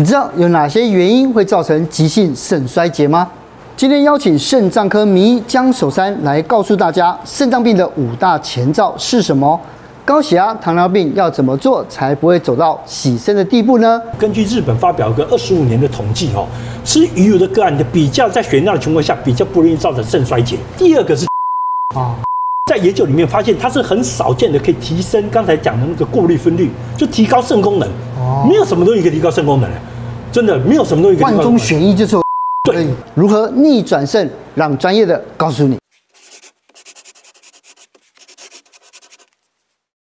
你知道有哪些原因会造成急性肾衰竭吗？今天邀请肾脏科名医江守山来告诉大家，肾脏病的五大前兆是什么？高血压、糖尿病要怎么做才不会走到洗肾的地步呢？根据日本发表个二十五年的统计，哦，吃鱼油的个案的比较在血尿的情况下比较不容易造成肾衰竭。第二个是啊，在研究里面发现它是很少见的，可以提升刚才讲的那个过滤分率，就提高肾功能。哦，没有什么东西可以提高肾功能。真的没有什么东西。万中选一就是对。如何逆转肾？让专业的告诉你。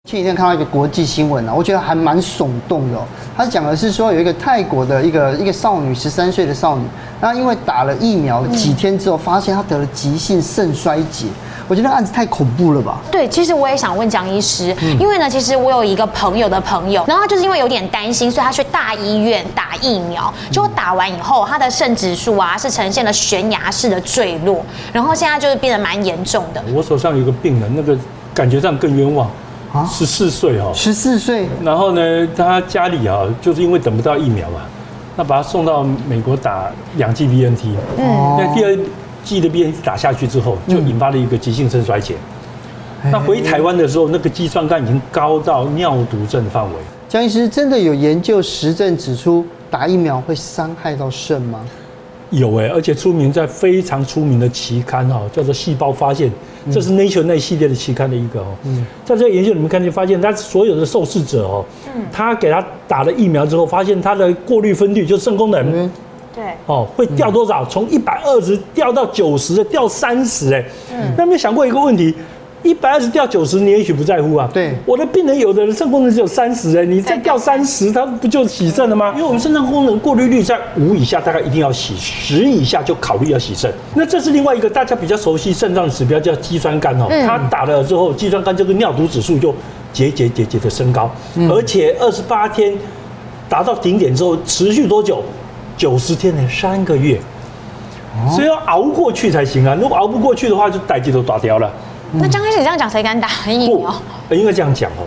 前几天看到一个国际新闻啊，我觉得还蛮耸动的哦。他讲的是说，有一个泰国的一个一个少女，十三岁的少女，那因为打了疫苗几天之后，发现她得了急性肾衰竭。我觉得案子太恐怖了吧？对，其实我也想问江医师，因为呢，其实我有一个朋友的朋友，然后他就是因为有点担心，所以他去大医院打疫苗，结果打完以后，他的肾指数啊是呈现了悬崖式的坠落，然后现在就是变得蛮严重的。我手上有个病人，那个感觉上更冤枉啊，十四岁哦，十四岁，然后呢，他家里啊，就是因为等不到疫苗嘛，那把他送到美国打两剂 BNT，嗯，那第二。剂的 BNT 打下去之后，就引发了一个急性肾衰竭。嗯、那回台湾的时候，那个肌酸酐已经高到尿毒症范围。江医师真的有研究实证指出，打疫苗会伤害到肾吗？有哎，而且出名在非常出名的期刊哈，叫做《细胞发现》，这是 Nature 那系列的期刊的一个哦。嗯，在这个研究里面看见，发现他所有的受试者哦，嗯他给他打了疫苗之后，发现他的过滤分率，就肾功能。嗯对，哦，会掉多少？从一百二十掉到九十，掉三十，哎，嗯，那没想过一个问题，一百二十掉九十，你也许不在乎啊。对，我的病人有的人肾功能只有三十，哎，你再掉三十，他不就洗肾了吗？因为我们肾脏功能过滤率在五以下，大概一定要洗，十以下就考虑要洗肾。那这是另外一个大家比较熟悉肾脏指标，叫肌酸酐哦，它打了之后，肌酸酐这个尿毒指数就节节节节的升高，而且二十八天达到顶点之后，持续多久？九十天呢，三个月，所以要熬过去才行啊！如果熬不过去的话，就代志都打掉了。那刚开始这样讲，谁敢打疫苗？不，应该这样讲哦。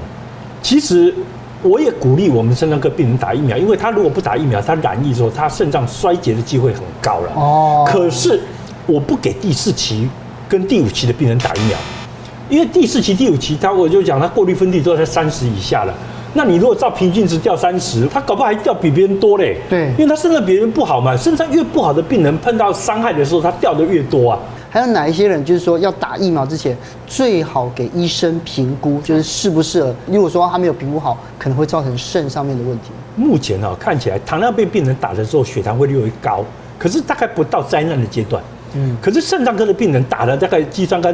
其实我也鼓励我们肾脏科病人打疫苗，因为他如果不打疫苗，他染疫之后，他肾脏衰竭的机会很高了。哦。可是我不给第四期跟第五期的病人打疫苗，因为第四期、第五期，他我就讲他过滤分率都在三十以下了。那你如果照平均值掉三十，他搞不好还掉比别人多嘞。对，因为他肾脏别人不好嘛，肾脏越不好的病人碰到伤害的时候，他掉的越多啊。还有哪一些人就是说要打疫苗之前，最好给医生评估，就是适不适合？如果说他没有评估好，可能会造成肾上面的问题。目前啊，看起来糖尿病病人打的时候血糖会略微高，可是大概不到灾难的阶段。嗯，可是肾脏科的病人打了大概肌酸酐。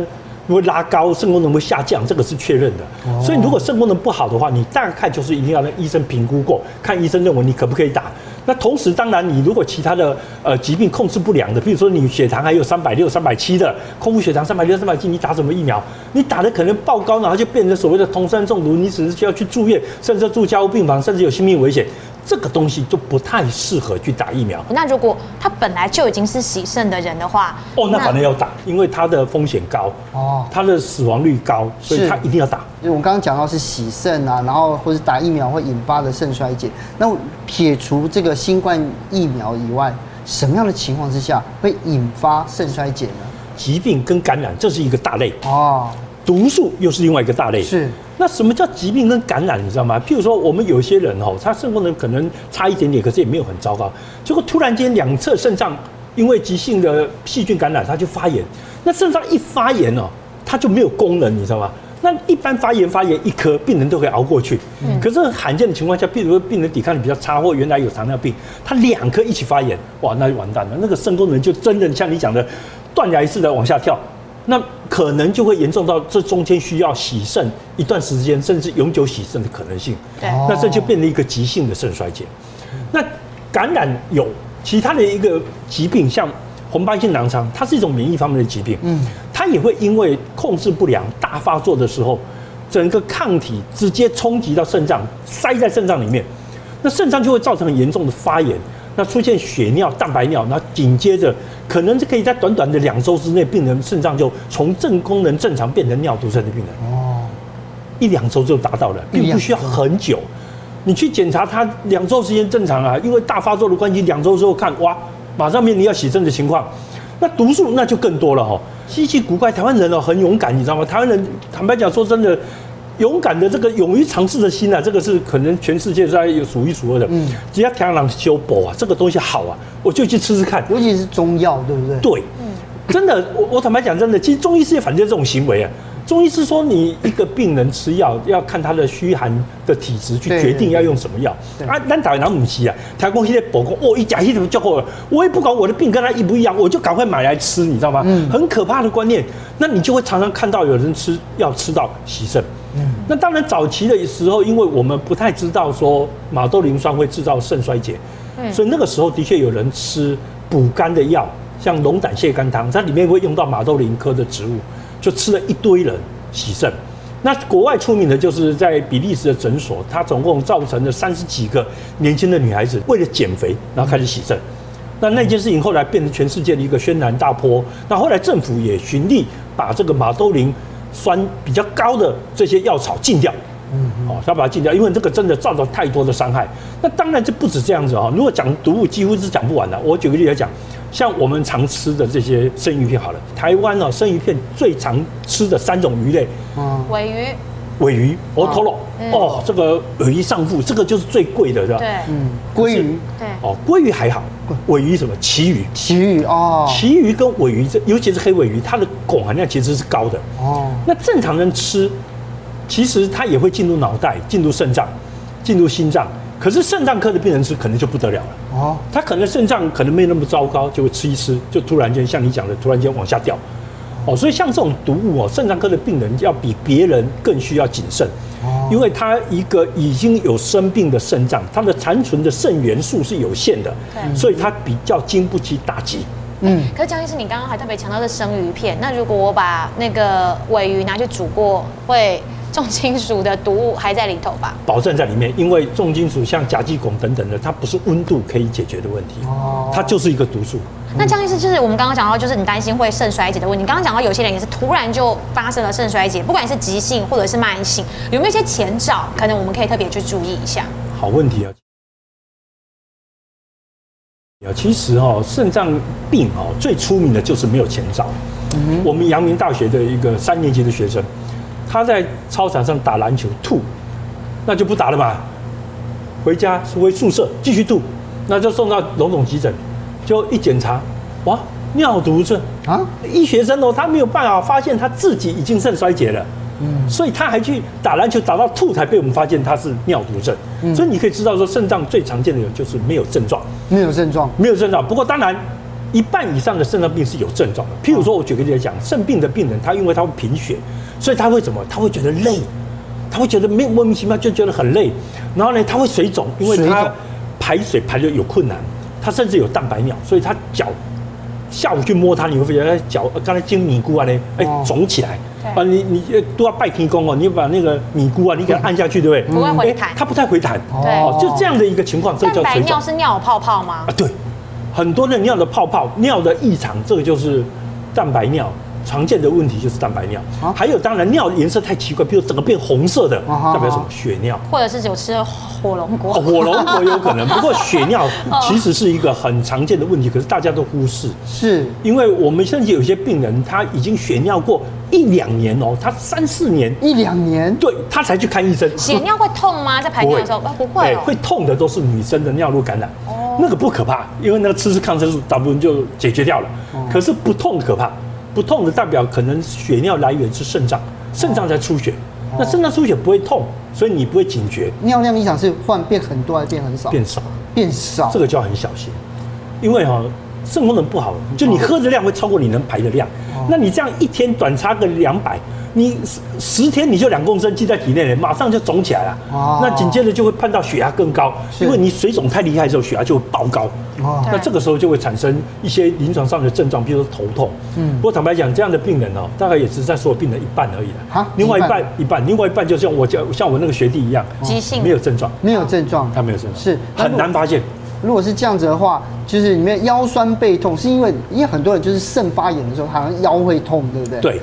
会拉高肾功能会下降，这个是确认的。所以如果肾功能不好的话，你大概就是一定要让医生评估过，看医生认为你可不可以打。那同时，当然你如果其他的呃疾病控制不良的，比如说你血糖还有三百六、三百七的，空腹血糖三百六、三百七，你打什么疫苗？你打的可能爆高，然后就变成所谓的酮酸中毒，你只是需要去住院，甚至住加护病房，甚至有性命危险。这个东西就不太适合去打疫苗。那如果他本来就已经是洗肾的人的话，哦，那反正要打，因为他的风险高，哦，他的死亡率高，所以他一定要打。因为我刚刚讲到是洗肾啊，然后或者打疫苗会引发的肾衰竭。那撇除这个新冠疫苗以外，什么样的情况之下会引发肾衰竭呢？疾病跟感染，这是一个大类哦。毒素又是另外一个大类。是。那什么叫疾病跟感染？你知道吗？譬如说，我们有些人哦，他肾功能可能差一点点，可是也没有很糟糕。结果突然间两侧肾脏因为急性的细菌感染，它就发炎。那肾脏一发炎哦，它就没有功能，你知道吗？那一般发炎发炎一颗，病人都可以熬过去。嗯。可是很罕见的情况下，譬如说病人抵抗力比较差，或原来有糖尿病，他两颗一起发炎，哇，那就完蛋了。那个肾功能就真的像你讲的，断崖式的往下跳。那可能就会严重到这中间需要洗肾一段时间，甚至永久洗肾的可能性。对，那这就变成一个急性的肾衰竭。那感染有其他的一个疾病，像红斑性狼疮，它是一种免疫方面的疾病。嗯，它也会因为控制不良大发作的时候，整个抗体直接冲击到肾脏，塞在肾脏里面，那肾脏就会造成很严重的发炎。那出现血尿、蛋白尿，那紧接着可能是可以在短短的两周之内，病人肾脏就从正功能正常变成尿毒症的病人。哦，一两周就达到了，并不需要很久。你去检查他两周时间正常啊，因为大发作的关系，两周之后看哇，马上面临要洗肾的情况，那毒素那就更多了哈。稀奇古怪，台湾人哦很勇敢，你知道吗？台湾人坦白讲说真的。勇敢的这个勇于尝试的心啊，这个是可能全世界在有数一数二的。嗯，只要天然修补啊，这个东西好啊，我就去吃吃看。尤其是中药，对不对？对，嗯，真的，我我坦白讲，真的，其实中医是反对这种行为啊。中医是说，你一个病人吃药要看他的虚寒的体质去决定要用什么药。啊，咱台湾人不是啊，台湾现在补工哦，一假一怎么叫过了，我也不管我的病跟他一不一样，我就赶快买来吃，你知道吗？嗯，很可怕的观念。那你就会常常看到有人吃药吃到洗肾。嗯，那当然早期的时候，因为我们不太知道说马兜铃酸会制造肾衰竭，嗯，所以那个时候的确有人吃补肝的药，像龙胆泻肝汤，它里面会用到马兜铃科的植物，就吃了一堆人洗肾。那国外出名的就是在比利时的诊所，它总共造成了三十几个年轻的女孩子为了减肥，然后开始洗肾。那那件事情后来变成全世界的一个轩然大波。那后来政府也循例把这个马兜铃。酸比较高的这些药草禁掉，嗯，哦，要把它禁掉，因为这个真的造成太多的伤害。那当然这不止这样子啊，如果讲毒物几乎是讲不完的。我举个例来讲，像我们常吃的这些生鱼片，好了，台湾哦，生鱼片最常吃的三种鱼类，嗯，尾鱼。尾鱼、哦，托罗，哦，这个尾鱼上腹，这个就是最贵的，是吧？对，嗯，鲑鱼，对，哦，鲑鱼还好，鮪鱼什么？旗鱼，旗鱼哦，旗鱼跟尾鱼，这尤其是黑尾鱼，它的汞含量其实是高的哦。那正常人吃，其实它也会进入脑袋、进入肾脏、进入心脏，可是肾脏科的病人吃可能就不得了了哦。他可能肾脏可能没那么糟糕，就会吃一吃，就突然间像你讲的，突然间往下掉。哦，所以像这种毒物哦，肾脏科的病人要比别人更需要谨慎，因为他一个已经有生病的肾脏，它的残存的肾元素是有限的，所以它比较经不起打击。嗯，可是江医师，你刚刚还特别强调是生鱼片，那如果我把那个尾鱼拿去煮过，会重金属的毒物还在里头吧？保证在里面，因为重金属像甲基汞等等的，它不是温度可以解决的问题，哦，它就是一个毒素。那江医师，就是我们刚刚讲到，就是你担心会肾衰竭的问题。刚刚讲到有些人也是突然就发生了肾衰竭，不管是急性或者是慢性，有没有一些前兆？可能我们可以特别去注意一下。好问题啊！其实哦，肾脏病哦，最出名的就是没有前兆。嗯，我们阳明大学的一个三年级的学生，他在操场上打篮球吐，那就不打了嘛，回家回宿舍继续吐，那就送到龙总急诊。就一检查，哇，尿毒症啊！医学生哦，他没有办法发现他自己已经肾衰竭了，嗯，所以他还去打篮球打到吐，才被我们发现他是尿毒症。嗯，所以你可以知道说，肾脏最常见的有就是没有症状，没有症状，没有症状。不过当然，一半以上的肾脏病是有症状的。譬如说，我举个例子讲，肾病的病人，他因为他会贫血，所以他会怎么？他会觉得累，他会觉得没莫名其妙就觉得很累，然后呢，他会水肿，因为他排水排的有困难。他甚至有蛋白尿，所以他脚下午去摸它，你会发现他脚刚才经米菇啊呢，哎肿起来啊，你你都要拜天公哦，你把那个米菇啊，你给它按下去，对不对？不会回弹，它不太回弹，哦，就这样的一个情况，这个叫水肿。蛋白尿是尿泡泡吗？啊，对，很多的尿的泡泡，尿的异常，这个就是蛋白尿。常见的问题就是蛋白尿，还有当然尿颜色太奇怪，比如整个变红色的，代表什么？血尿，或者是有吃了火龙果。火龙果 有可能，不过血尿其实是一个很常见的问题，可是大家都忽视。是，因为我们甚至有些病人他已经血尿过一两年哦，他三四年一两年，对他才去看医生。血尿会痛吗？在排尿的时候？不会，会痛的都是女生的尿路感染。哦，那个不可怕，因为那个吃吃抗生素，大部分就解决掉了。可是不痛可怕。不痛的代表可能血尿来源是肾脏，肾脏在出血，哦、那肾脏出血不会痛，所以你不会警觉。尿量异常是换变很多还是变很少？变少，变少，这个就要很小心，因为哈肾功能不好，就你喝的量会超过你能排的量，哦、那你这样一天短差个两百。你十十天你就两公升积在体内了，马上就肿起来了。哦，那紧接着就会判到血压更高，因为你水肿太厉害之后，血压就会爆高。哦，那这个时候就会产生一些临床上的症状，比如说头痛。嗯，不过坦白讲，这样的病人哦，大概也只是在所有病人一半而已了。另外一半一半，另外一半就像我像像我那个学弟一样，急性没有症状，没有症状，他没有症状，是很难发现。如果是这样子的话，就是里面腰酸背痛，是因为因为很多人就是肾发炎的时候，好像腰会痛，对不对？对。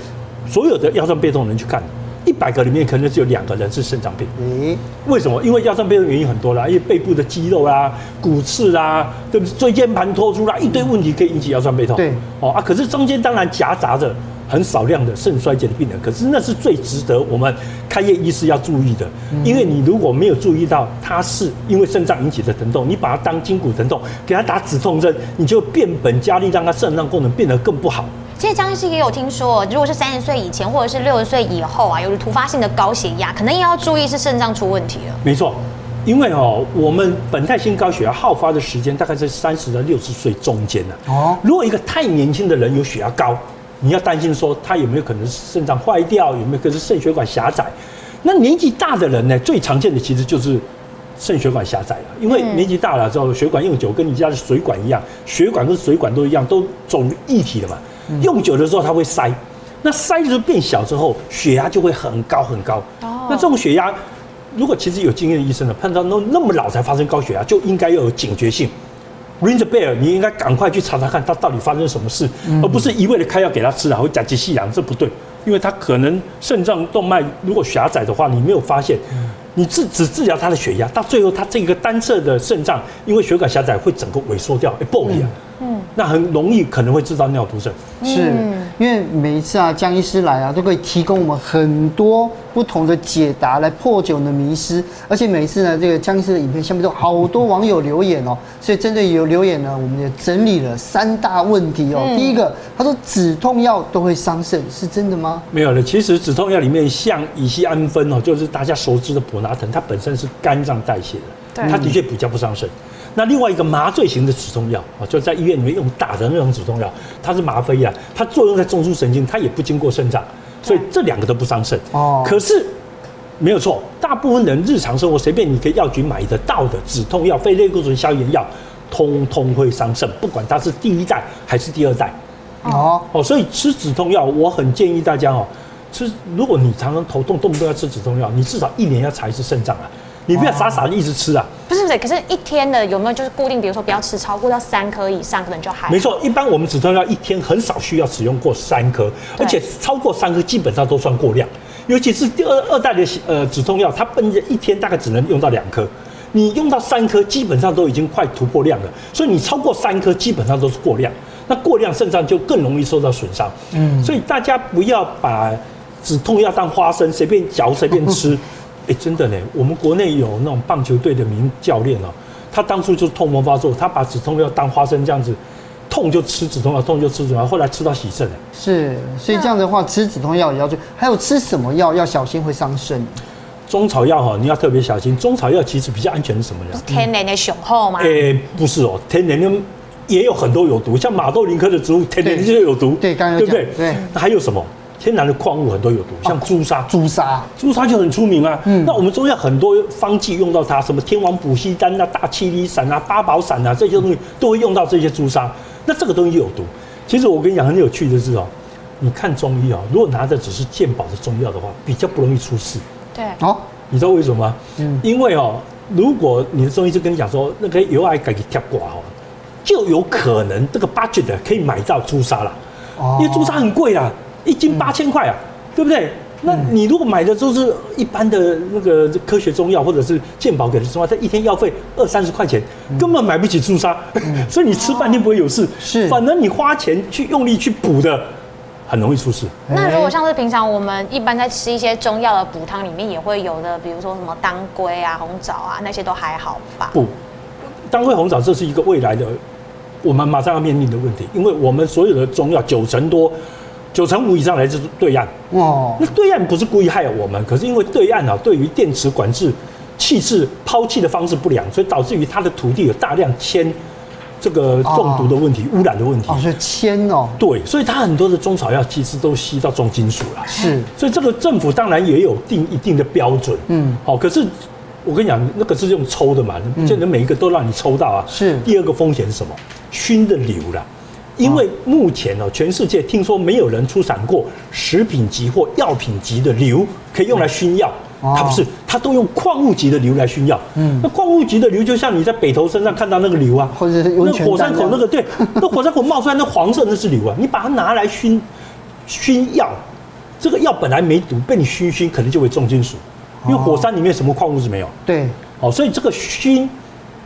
所有的腰酸背痛的人去看，一百个里面可能只有两个人是肾脏病。嗯，为什么？因为腰酸背痛原因很多啦，因为背部的肌肉啦、骨刺啦，对不对？椎间盘突出啦，一堆问题可以引起腰酸背痛。对，哦啊，可是中间当然夹杂着很少量的肾衰竭的病人，可是那是最值得我们开业医师要注意的，因为你如果没有注意到他是因为肾脏引起的疼痛，你把它当筋骨疼痛，给他打止痛针，你就变本加厉，让他肾脏功能变得更不好。其实江医师也有听说，如果是三十岁以前或者是六十岁以后啊，有了突发性的高血压，可能也要注意是肾脏出问题了。没错，因为哦，我们本态性高血压好发的时间大概在三十到六十岁中间呢。哦，如果一个太年轻的人有血压高，你要担心说他有没有可能是肾脏坏掉，有没有可能是肾血管狭窄。那年纪大的人呢，最常见的其实就是肾血管狭窄了，因为年纪大了之后，血管用久，跟你家的水管一样，血管跟水管都一样，都走液体了嘛。用久的时候它会塞，那塞就变小之后，血压就会很高很高。哦，那这种血压，如果其实有经验的医生呢，碰到那那么老才发生高血压，就应该要有警觉性。Ring the bell，你应该赶快去查查看他到底发生什么事，而不是一味的开药给他吃，然后甲基细氧，这不对，因为他可能肾脏动脉如果狭窄的话，你没有发现，你治只治疗他的血压，到最后他这个单侧的肾脏因为血管狭窄会整个萎缩掉，哎，爆裂。嗯，那很容易可能会制造尿毒症，是因为每一次啊，江医师来啊，都可以提供我们很多不同的解答来破解我们的迷失，而且每一次呢，这个江医师的影片下面都好多网友留言哦，所以针对有留言呢，我们也整理了三大问题哦。第一个，他说止痛药都会伤肾，是真的吗？没有了，其实止痛药里面像乙酰氨酚哦，就是大家熟知的普拿疼，它本身是肝脏代谢的，它的确比较不伤肾。那另外一个麻醉型的止痛药啊，就在医院里面用打的那种止痛药，它是吗啡啊，它作用在中枢神经，它也不经过肾脏，所以这两个都不伤肾。哦，可是没有错，大部分人日常生活随便你可以药局买得到的止痛药、非类固醇消炎药，通通会伤肾，不管它是第一代还是第二代。哦哦，所以吃止痛药，我很建议大家哦，吃如果你常常头痛，动不动要吃止痛药，你至少一年要查一次肾脏啊。你不要傻傻的一直吃啊！不是不是，可是一天的有没有就是固定？比如说不要吃超过到三颗以上，可能就还。没错，一般我们止痛药一天很少需要使用过三颗，而且超过三颗基本上都算过量。尤其是第二二代的呃止痛药，它本着一天大概只能用到两颗，你用到三颗基本上都已经快突破量了。所以你超过三颗基本上都是过量，那过量肾脏就更容易受到损伤。嗯，所以大家不要把止痛药当花生，随便嚼随便吃。哎，真的呢，我们国内有那种棒球队的名教练哦，他当初就是痛风发作，他把止痛药当花生这样子，痛就吃止痛药，痛就吃止痛药，后来吃到喜肾了。是，所以这样的话，吃止痛药也要注意，还有吃什么药要小心会伤肾。中草药哈，你要特别小心。中草药其实比较安全是什么呢？天然的雄厚吗？哎，不是哦，天然的也有很多有毒，像马兜铃科的植物，天然就有毒，对，刚刚对不对？对，那还有什么？天然的矿物很多有毒，像朱砂，朱砂，朱砂就很出名啊。嗯，那我们中药很多方剂用到它，什么天王补气丹啊、大七里散啊、八宝散啊，这些东西都会用到这些朱砂。那这个东西有毒。其实我跟你讲很有趣的是哦，你看中医啊，如果拿的只是健保的中药的话，比较不容易出事。对，哦，你知道为什么吗？嗯，因为哦，如果你的中医就跟你讲说那个有爱改给贴挂哦，就有可能这个 budget 可以买到朱砂了。哦，因为朱砂很贵啦。一斤八千块啊，嗯、对不对？那你如果买的都是一般的那个科学中药，或者是健保给的中药，它一天药费二三十块钱，根本买不起朱砂，嗯、所以你吃半天不会有事。是，反而你花钱去用力去补的，很容易出事。那如果像是平常我们一般在吃一些中药的补汤里面也会有的，比如说什么当归啊、红枣啊，那些都还好吧？不，当归红枣这是一个未来的我们马上要面临的问题，因为我们所有的中药九成多。九成五以上来自对岸哦，那对岸不是故意害我们，可是因为对岸啊，对于电池管制、弃置、抛弃的方式不良，所以导致于它的土地有大量铅这个中毒的问题、污染的问题。哦，是铅哦。对，所以它很多的中草药其实都吸到重金属了。是，所以这个政府当然也有定一定的标准。嗯，好，可是我跟你讲，那个是用抽的嘛，不见得每一个都让你抽到啊。是。第二个风险是什么？熏的硫了。因为目前哦，全世界听说没有人出产过食品级或药品级的硫可以用来熏药，它不是，它都用矿物级的硫来熏药。嗯，那矿物级的硫就像你在北投身上看到那个硫啊，或者是那火山口那个，对，那火山口冒出来那黄色那是硫啊，你把它拿来熏熏药，这个药本来没毒，被你熏熏，可能就会重金属，因为火山里面什么矿物质没有？对，哦，所以这个熏。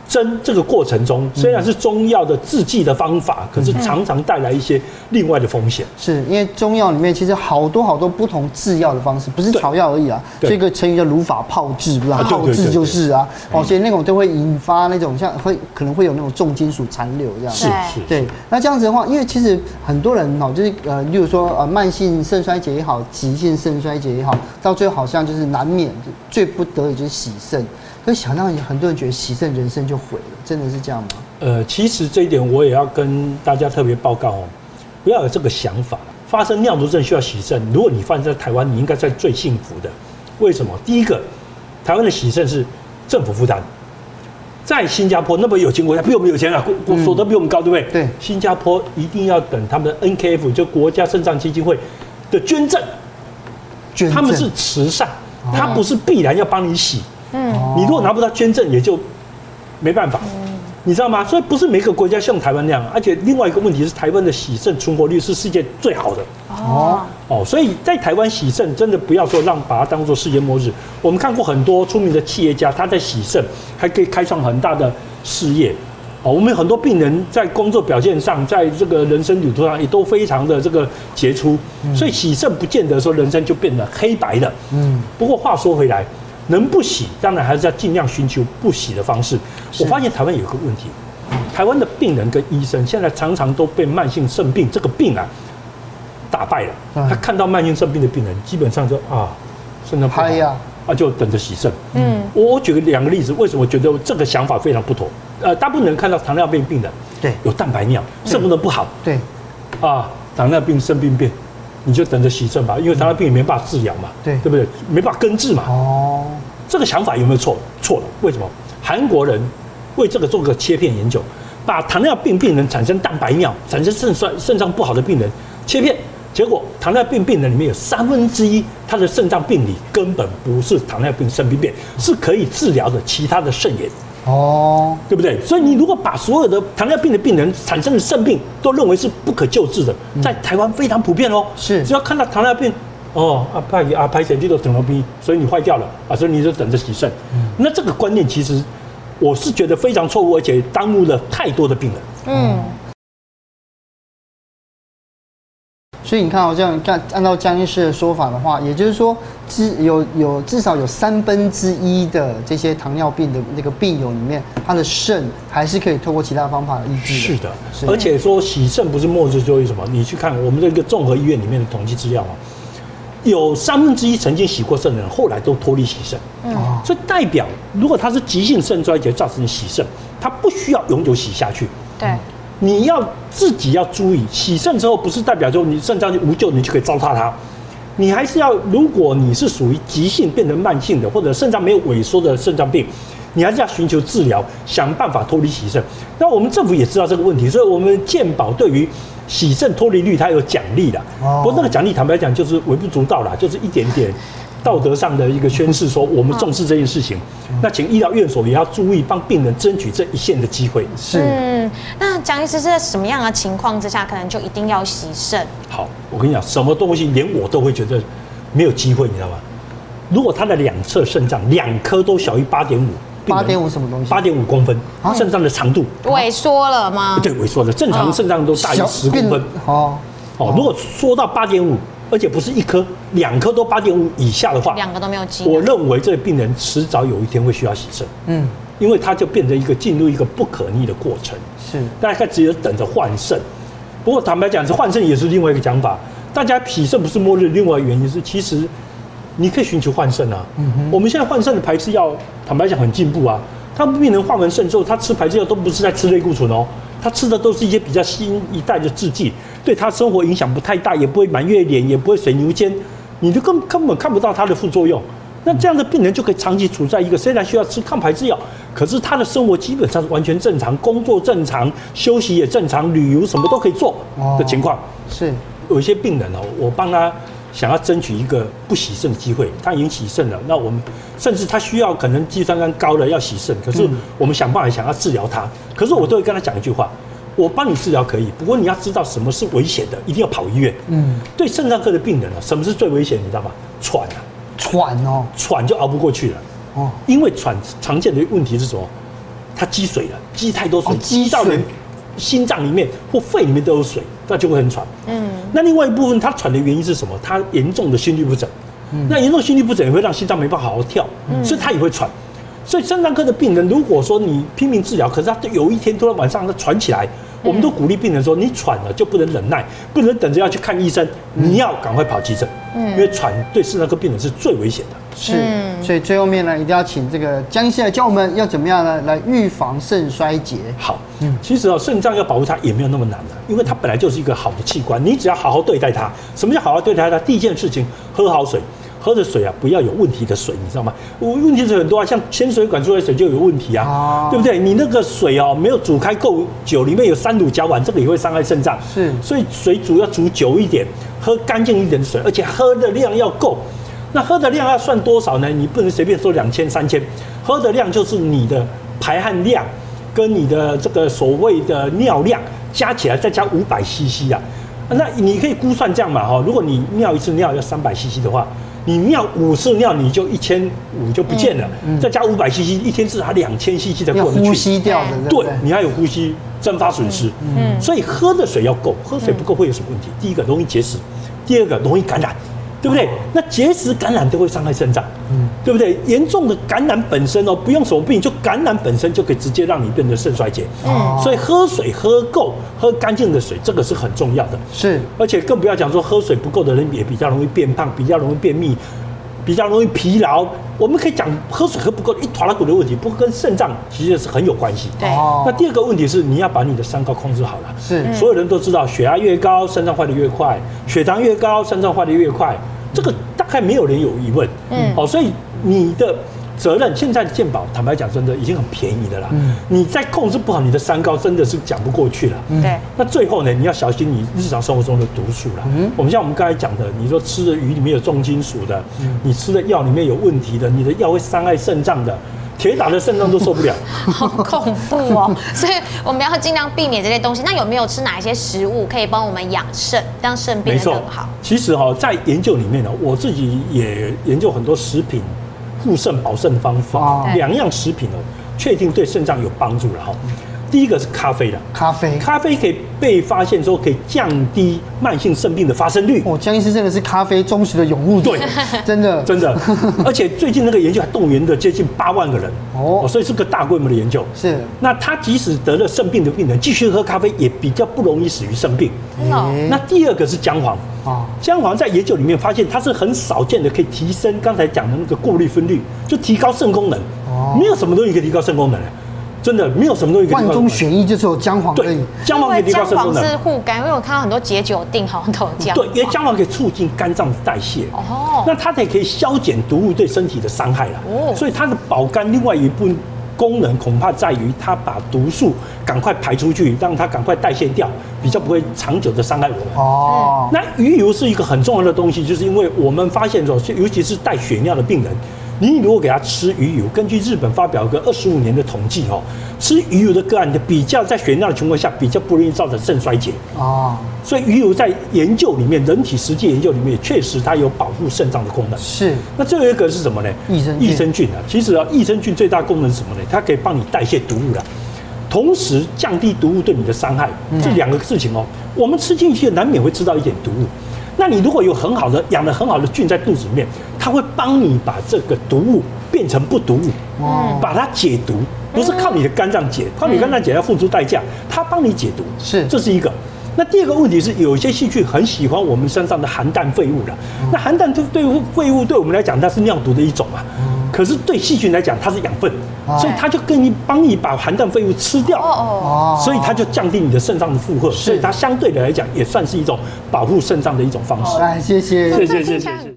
蒸这个过程中，虽然是中药的制剂的方法，可是常常带来一些另外的风险。是因为中药里面其实好多好多不同制药的方式，不是草药而已啊。这个成语叫如法炮制，不是炮制就是啊。哦，所以那种都会引发那种像会可能会有那种重金属残留这样。是是。对，那这样子的话，因为其实很多人哦，就是呃，例如说呃，慢性肾衰竭也好，急性肾衰竭也好，到最后好像就是难免最不得已就是洗肾。可是想让很多人觉得洗肾人生就毁了，真的是这样吗？呃，其实这一点我也要跟大家特别报告哦，不要有这个想法。发生尿毒症需要洗肾，如果你发生在台湾，你应该在最幸福的。为什么？第一个，台湾的洗肾是政府负担，在新加坡那么有钱国家，比我们有钱啊，所得比我们高，对不对？对。新加坡一定要等他们的 NKF 就国家肾脏基金会的捐赠，捐赠，他们是慈善，他不是必然要帮你洗。嗯，你如果拿不到捐赠，也就没办法，你知道吗？所以不是每个国家像台湾那样，而且另外一个问题是，台湾的洗肾存活率是世界最好的。哦哦，所以在台湾洗肾真的不要说让把它当做世界末日。我们看过很多出名的企业家，他在洗肾还可以开创很大的事业。哦，我们有很多病人在工作表现上，在这个人生旅途上也都非常的这个杰出。所以洗肾不见得说人生就变得黑白的。嗯，不过话说回来。能不洗，当然还是要尽量寻求不洗的方式。我发现台湾有个问题，台湾的病人跟医生现在常常都被慢性肾病这个病啊打败了。他看到慢性肾病的病人，基本上就啊，肾脏不好呀，啊就等着洗肾。嗯，我我举个两个例子，为什么我觉得这个想法非常不妥？呃，大部分人看到糖尿病病人，对，有蛋白尿，肾功能不好，对，啊，糖尿病肾病变。你就等着洗肾吧，因为糖尿病也没办法治疗嘛，对，对不对？没办法根治嘛。哦，这个想法有没有错？错了。为什么？韩国人为这个做个切片研究，把糖尿病病人产生蛋白尿、产生肾衰、肾脏不好的病人切片，结果糖尿病病人里面有三分之一他的肾脏病理根本不是糖尿病肾病变，是可以治疗的其他的肾炎。哦，对不对？所以你如果把所有的糖尿病的病人产生的肾病都认为是不可救治的，在台湾非常普遍哦。是，只要看到糖尿病，哦，啊派啊拍血就都糖尿病，所以你坏掉了啊，所以你就等着洗肾。那这个观念其实我是觉得非常错误，而且耽误了太多的病人。嗯。所以你看，哦，这样看，按照江医师的说法的话，也就是说，至有有至少有三分之一的这些糖尿病的那个病友里面，他的肾还是可以透过其他方法医治的。是的，是的，而且说洗肾不是末日，就是什么？你去看我们这个综合医院里面的统计资料啊，有三分之一曾经洗过肾的人，后来都脱离洗肾。嗯，所以代表，如果他是急性肾衰竭造成的洗肾，他不需要永久洗下去。对。你要自己要注意，洗肾之后不是代表说你肾脏就无救，你就可以糟蹋它。你还是要，如果你是属于急性变成慢性的，或者肾脏没有萎缩的肾脏病，你还是要寻求治疗，想办法脱离洗肾。那我们政府也知道这个问题，所以我们健保对于洗肾脱离率它有奖励的。不过那个奖励坦白讲就是微不足道啦，就是一点点。道德上的一个宣示，说我们重视这件事情。那请医疗院所也要注意，帮病人争取这一线的机会。是。嗯，那蒋医师是在什么样的情况之下，可能就一定要洗肾？好，我跟你讲，什么东西连我都会觉得没有机会，你知道吗？如果他的两侧肾脏两颗都小于八点五，八点五什么东西？八点五公分，肾脏的长度萎缩了吗？对，萎缩了。正常肾脏都大于十公分。哦哦，如果缩到八点五。而且不是一颗，两颗都八点五以下的话，两个都没有机。我认为这个病人迟早有一天会需要洗肾，嗯，因为他就变成一个进入一个不可逆的过程。是，大概只有等着换肾。不过坦白讲，这换肾也是另外一个讲法。大家脾肾不是末日，另外一个原因是其实你可以寻求换肾啊。嗯哼，我们现在换肾的排斥药，坦白讲很进步啊。他们病人换完肾之后，他吃排斥药都不是在吃类固醇哦。他吃的都是一些比较新一代的制剂，对他生活影响不太大，也不会满月脸，也不会水牛肩，你就根根本看不到它的副作用。那这样的病人就可以长期处在一个虽然需要吃抗排斥药，可是他的生活基本上是完全正常，工作正常，休息也正常，旅游什么都可以做的情况。是有一些病人哦，我帮他。想要争取一个不洗肾的机会，他已经洗肾了，那我们甚至他需要可能肌酸酐高了要洗肾，可是我们想办法想要治疗他，可是我都会跟他讲一句话：我帮你治疗可以，不过你要知道什么是危险的，一定要跑医院。嗯，对肾脏科的病人呢，什么是最危险？你知道吗？喘啊，喘哦，喘就熬不过去了。哦，因为喘常见的问题是什么？它积水了，积太多水，积到连心脏里面或肺里面都有水，那就会很喘。嗯，那另外一部分，他喘的原因是什么？他严重的心律不整。嗯，那严重心律不整也会让心脏没办法好好跳，所以他也会喘。所以肾脏科的病人，如果说你拼命治疗，可是他有一天突然晚上他喘起来，我们都鼓励病人说：你喘了就不能忍耐，不能等着要去看医生，你要赶快跑急诊。嗯，因为喘对肾脏科病人是最危险的。是，所以最后面呢，一定要请这个江医师来教我们要怎么样呢，来预防肾衰竭。好，嗯，其实哦，肾脏要保护它也没有那么难的，因为它本来就是一个好的器官，你只要好好对待它。什么叫好好对待它？第一件事情，喝好水。喝的水啊，不要有问题的水，你知道吗？我问题水很多啊，像纤水管出来的水就有问题啊，哦、对不对？你那个水哦，没有煮开够久，里面有三乳甲烷，这个也会伤害肾脏。是，所以水煮要煮久一点，喝干净一点的水，而且喝的量要够。那喝的量要算多少呢？你不能随便说两千、三千，喝的量就是你的排汗量跟你的这个所谓的尿量加起来，再加五百 CC 啊。那你可以估算这样嘛，哈，如果你尿一次尿要三百 CC 的话。你尿五次尿，你就一千五就不见了，嗯嗯、再加五百 CC，一天至少两千 CC 才过得去。呼吸掉的，对，你还有呼吸蒸发损失。嗯，所以喝的水要够，喝水不够会有什么问题？嗯、第一个容易结石，第二个容易感染。对不对？那结石感染都会伤害肾脏，嗯，对不对？严重的感染本身哦，不用什么病，就感染本身就可以直接让你变成肾衰竭。嗯，所以喝水喝够，喝干净的水，这个是很重要的。是，而且更不要讲说喝水不够的人也比较容易变胖，比较容易便秘，比较容易疲劳。我们可以讲喝水喝不够一坨拉骨的问题，不过跟肾脏其实是很有关系。对。那第二个问题是你要把你的三高控制好了。是。所有人都知道，血压越高，肾脏坏的越快；血糖越高，肾脏坏的越快。这个大概没有人有疑问，嗯，好，所以你的责任，现在的健保，坦白讲，真的已经很便宜的啦。嗯，你再控制不好你的三高，真的是讲不过去了。对，那最后呢，你要小心你日常生活中的毒素了。嗯，我们像我们刚才讲的，你说吃的鱼里面有重金属的，你吃的药里面有问题的，你的药会伤害肾脏的。铁打的肾脏都受不了，好恐怖哦！所以我们要尽量避免这些东西。那有没有吃哪一些食物可以帮我们养肾，让肾变得更好？其实哈，在研究里面呢，我自己也研究很多食品护肾保肾的方法，两样食品哦，确定对肾脏有帮助了哈。第一个是咖啡的，咖啡，咖啡可以被发现说可以降低慢性肾病的发生率。哦，江医师真的是咖啡忠实的拥护者，对，真 的真的。而且最近那个研究还动员了接近八万个人，哦，所以是个大规模的研究。是，那他即使得了肾病的病人，继续喝咖啡也比较不容易死于肾病。哦，那第二个是姜黄，啊，姜黄在研究里面发现它是很少见的，可以提升刚才讲的那个过滤分率，就提高肾功能。哦，没有什么东西可以提高肾功能。真的没有什么东西可以。万中选一就是有姜黄。对，姜黄可以提高肾功能。是护肝，因为我看到很多解酒定好像都有姜。对，因为姜黄可以促进肝脏代谢。哦。那它也可以消减毒物对身体的伤害了。哦。所以它的保肝另外一部分功能恐怕在于它把毒素赶快排出去，让它赶快代谢掉，比较不会长久的伤害我们。哦。那鱼油是一个很重要的东西，就是因为我们发现说，尤其是带血尿的病人。你如果给他吃鱼油，根据日本发表个二十五年的统计哦，吃鱼油的个案的比较在血尿的情况下比较不容易造成肾衰竭哦。所以鱼油在研究里面，人体实际研究里面确实它有保护肾脏的功能。是。那最后一个是什么呢？益生益生菌啊，其实啊，益生菌最大功能是什么呢？它可以帮你代谢毒物的，同时降低毒物对你的伤害。这两个事情哦，我们吃进去难免会吃到一点毒物。那你如果有很好的养的很好的菌在肚子里面，它会帮你把这个毒物变成不毒物，嗯，把它解毒，不是靠你的肝脏解，靠你肝脏解要付出代价，它帮你解毒，是，这是一个。那第二个问题是，有些细菌很喜欢我们身上的含氮废物的，那含氮对对废物对我们来讲，它是尿毒的一种嘛。可是对细菌来讲，它是养分，所以它就跟你帮你把含氮废物吃掉，哦，所以它就降低你的肾脏的负荷，所以它相对的来讲也算是一种保护肾脏的一种方式。来，谢谢，谢谢，谢谢，谢谢。